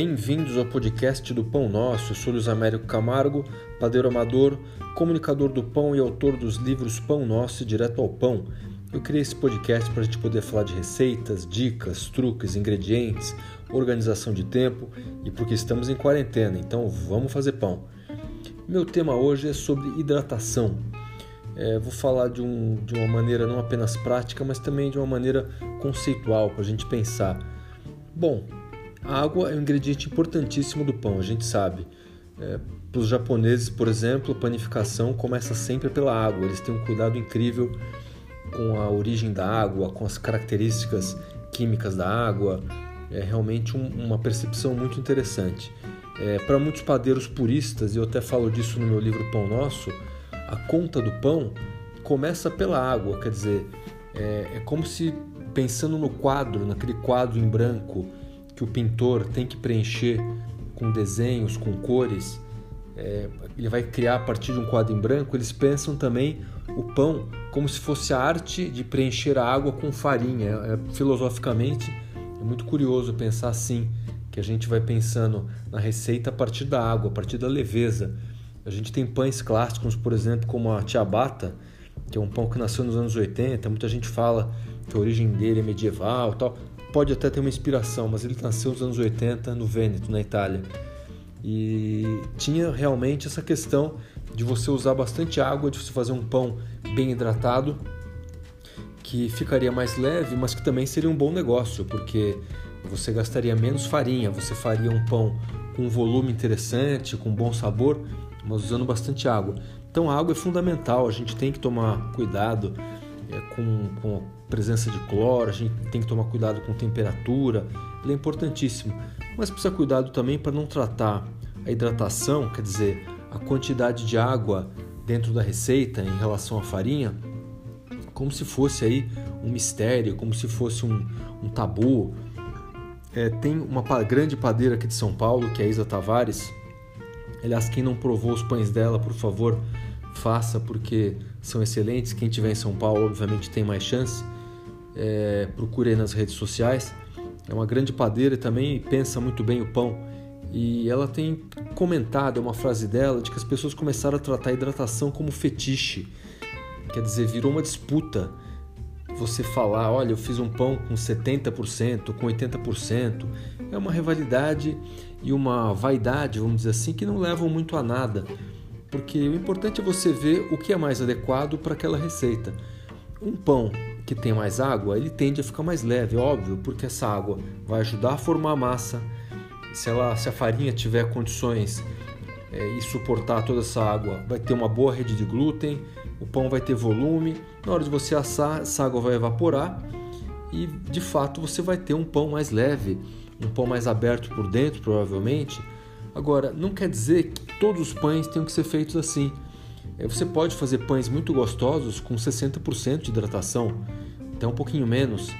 Bem-vindos ao podcast do Pão Nosso. Eu sou Luiz Américo Camargo, padeiro amador, comunicador do pão e autor dos livros Pão Nosso e Direto ao Pão. Eu criei esse podcast para a gente poder falar de receitas, dicas, truques, ingredientes, organização de tempo e porque estamos em quarentena, então vamos fazer pão. Meu tema hoje é sobre hidratação. É, vou falar de, um, de uma maneira não apenas prática, mas também de uma maneira conceitual para a gente pensar. Bom, a água é um ingrediente importantíssimo do pão, a gente sabe. É, para os japoneses, por exemplo, a panificação começa sempre pela água. Eles têm um cuidado incrível com a origem da água, com as características químicas da água. É realmente um, uma percepção muito interessante. É, para muitos padeiros puristas, e eu até falo disso no meu livro Pão Nosso, a conta do pão começa pela água, quer dizer, é, é como se pensando no quadro, naquele quadro em branco que o pintor tem que preencher com desenhos, com cores, é, ele vai criar a partir de um quadro em branco, eles pensam também o pão como se fosse a arte de preencher a água com farinha. É, é, filosoficamente, é muito curioso pensar assim, que a gente vai pensando na receita a partir da água, a partir da leveza. A gente tem pães clássicos, por exemplo, como a ciabatta, que é um pão que nasceu nos anos 80, muita gente fala que a origem dele é medieval tal pode até ter uma inspiração, mas ele nasceu nos anos 80 no Vêneto, na Itália. E tinha realmente essa questão de você usar bastante água, de você fazer um pão bem hidratado, que ficaria mais leve, mas que também seria um bom negócio, porque você gastaria menos farinha, você faria um pão com um volume interessante, com bom sabor, mas usando bastante água. Então a água é fundamental, a gente tem que tomar cuidado é, com, com presença de cloro, a gente tem que tomar cuidado com temperatura, ele é importantíssimo. Mas precisa cuidado também para não tratar a hidratação, quer dizer, a quantidade de água dentro da receita em relação à farinha, como se fosse aí um mistério, como se fosse um, um tabu. É, tem uma grande padeira aqui de São Paulo, que é a Isa Tavares. Aliás, quem não provou os pães dela, por favor, faça porque são excelentes. Quem estiver em São Paulo, obviamente, tem mais chance. É, procure aí nas redes sociais. É uma grande padeira e também pensa muito bem o pão. E ela tem comentado, é uma frase dela, de que as pessoas começaram a tratar a hidratação como fetiche. Quer dizer, virou uma disputa. Você falar, olha, eu fiz um pão com 70%, com 80%. É uma rivalidade e uma vaidade, vamos dizer assim, que não levam muito a nada porque o importante é você ver o que é mais adequado para aquela receita. Um pão que tem mais água, ele tende a ficar mais leve, óbvio, porque essa água vai ajudar a formar a massa. Se, ela, se a farinha tiver condições é, e suportar toda essa água, vai ter uma boa rede de glúten, o pão vai ter volume. Na hora de você assar, essa água vai evaporar e de fato você vai ter um pão mais leve, um pão mais aberto por dentro, provavelmente Agora, não quer dizer que todos os pães tenham que ser feitos assim. É, você pode fazer pães muito gostosos com 60% de hidratação, até um pouquinho menos.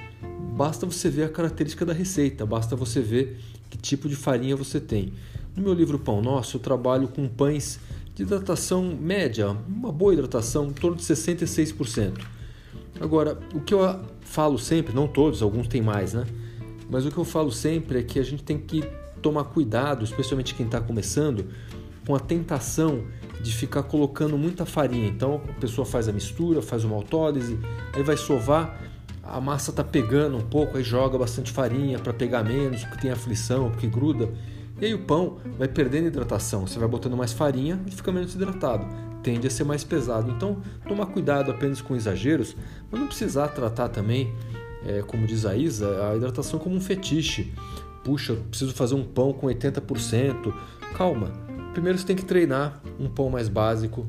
Basta você ver a característica da receita, basta você ver que tipo de farinha você tem. No meu livro Pão Nosso, eu trabalho com pães de hidratação média, uma boa hidratação, em torno de 66%. Agora, o que eu falo sempre, não todos, alguns têm mais, né? Mas o que eu falo sempre é que a gente tem que tomar cuidado, especialmente quem está começando, com a tentação de ficar colocando muita farinha. Então a pessoa faz a mistura, faz uma autólise, aí vai sovar, a massa está pegando um pouco, aí joga bastante farinha para pegar menos, porque tem aflição, porque gruda. E aí o pão vai perdendo hidratação, você vai botando mais farinha e fica menos hidratado, tende a ser mais pesado. Então tomar cuidado apenas com exageros, mas não precisar tratar também, é, como diz a Isa, a hidratação como um fetiche puxa, eu preciso fazer um pão com 80%. Calma, primeiro você tem que treinar um pão mais básico.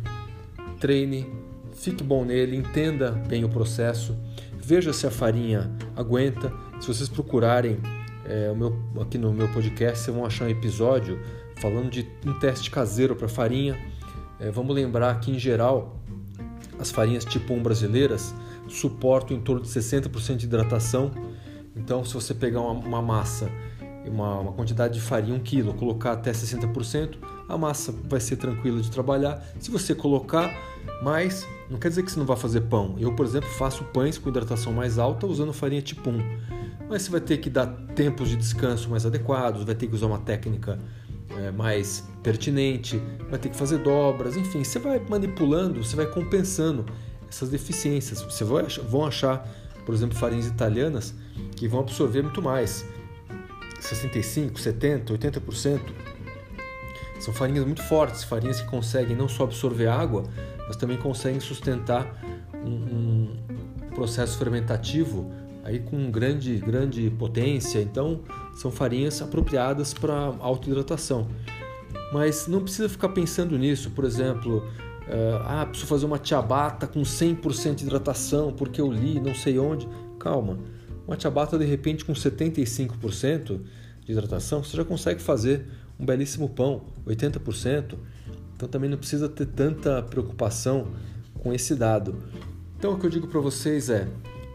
Treine, fique bom nele, entenda bem o processo, veja se a farinha aguenta. Se vocês procurarem é, o meu, aqui no meu podcast, vocês vão achar um episódio falando de um teste caseiro para farinha. É, vamos lembrar que, em geral, as farinhas tipo 1 brasileiras suportam em torno de 60% de hidratação. Então, se você pegar uma, uma massa uma, uma quantidade de farinha, 1 kg, colocar até 60%, a massa vai ser tranquila de trabalhar. Se você colocar mais, não quer dizer que você não vai fazer pão. Eu, por exemplo, faço pães com hidratação mais alta usando farinha tipo 1. Mas você vai ter que dar tempos de descanso mais adequados, vai ter que usar uma técnica é, mais pertinente, vai ter que fazer dobras, enfim, você vai manipulando, você vai compensando essas deficiências. Você vai, vão achar, por exemplo, farinhas italianas que vão absorver muito mais. 65, 70, 80%. São farinhas muito fortes, farinhas que conseguem não só absorver água, mas também conseguem sustentar um, um processo fermentativo aí com grande, grande potência. Então, são farinhas apropriadas para autohidratação. Mas não precisa ficar pensando nisso, por exemplo, uh, ah, preciso fazer uma ciabatta com 100% de hidratação porque eu li não sei onde. Calma, uma ciabatta de repente com 75% de hidratação, você já consegue fazer um belíssimo pão, 80%. Então também não precisa ter tanta preocupação com esse dado. Então o que eu digo para vocês é: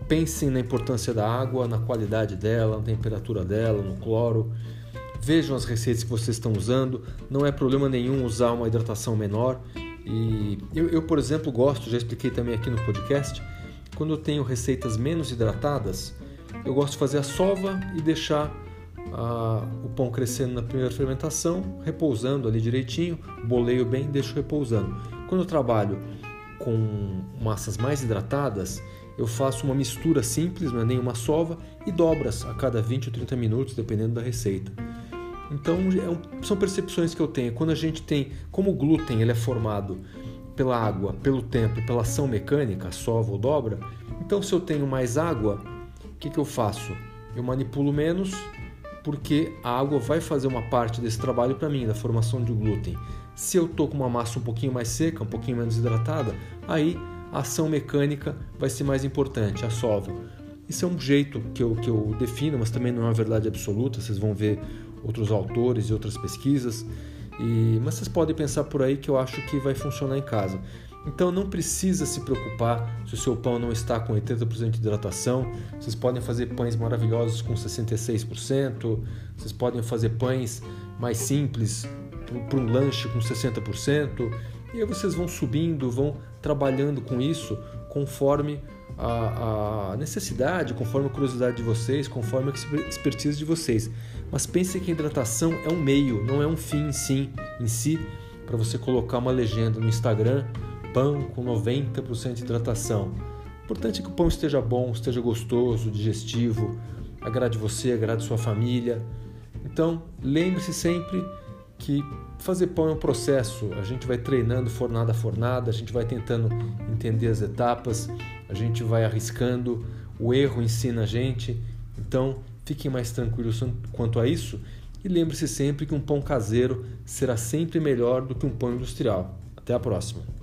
pensem na importância da água, na qualidade dela, na temperatura dela, no cloro. Vejam as receitas que vocês estão usando. Não é problema nenhum usar uma hidratação menor. E eu, eu por exemplo, gosto, já expliquei também aqui no podcast, quando eu tenho receitas menos hidratadas, eu gosto de fazer a sova e deixar a, o pão crescendo na primeira fermentação, repousando ali direitinho, boleio bem, deixo repousando. Quando eu trabalho com massas mais hidratadas, eu faço uma mistura simples, não é nem uma sova, e dobras a cada 20 ou 30 minutos, dependendo da receita. Então é são percepções que eu tenho. Quando a gente tem, como o glúten ele é formado pela água, pelo tempo, pela ação mecânica, sova ou dobra, então se eu tenho mais água, o que, que eu faço? Eu manipulo menos porque a água vai fazer uma parte desse trabalho para mim, da formação de glúten. Se eu estou com uma massa um pouquinho mais seca, um pouquinho menos hidratada, aí a ação mecânica vai ser mais importante, a sova. Isso é um jeito que eu, que eu defino, mas também não é uma verdade absoluta, vocês vão ver outros autores e outras pesquisas. E, mas vocês podem pensar por aí que eu acho que vai funcionar em casa. Então não precisa se preocupar se o seu pão não está com 80% de hidratação. Vocês podem fazer pães maravilhosos com 66%, vocês podem fazer pães mais simples para um lanche com 60%. E aí vocês vão subindo, vão trabalhando com isso conforme a, a, necessidade, conforme a curiosidade de vocês, conforme a expertise de vocês. Mas pense que a hidratação é um meio, não é um fim em si, em si para você colocar uma legenda no Instagram pão com 90% de hidratação. O importante é que o pão esteja bom, esteja gostoso, digestivo, agrade você, agrade sua família. Então, lembre-se sempre que fazer pão é um processo. A gente vai treinando fornada a fornada, a gente vai tentando entender as etapas, a gente vai arriscando, o erro ensina a gente. Então, fiquem mais tranquilos quanto a isso e lembre-se sempre que um pão caseiro será sempre melhor do que um pão industrial. Até a próxima!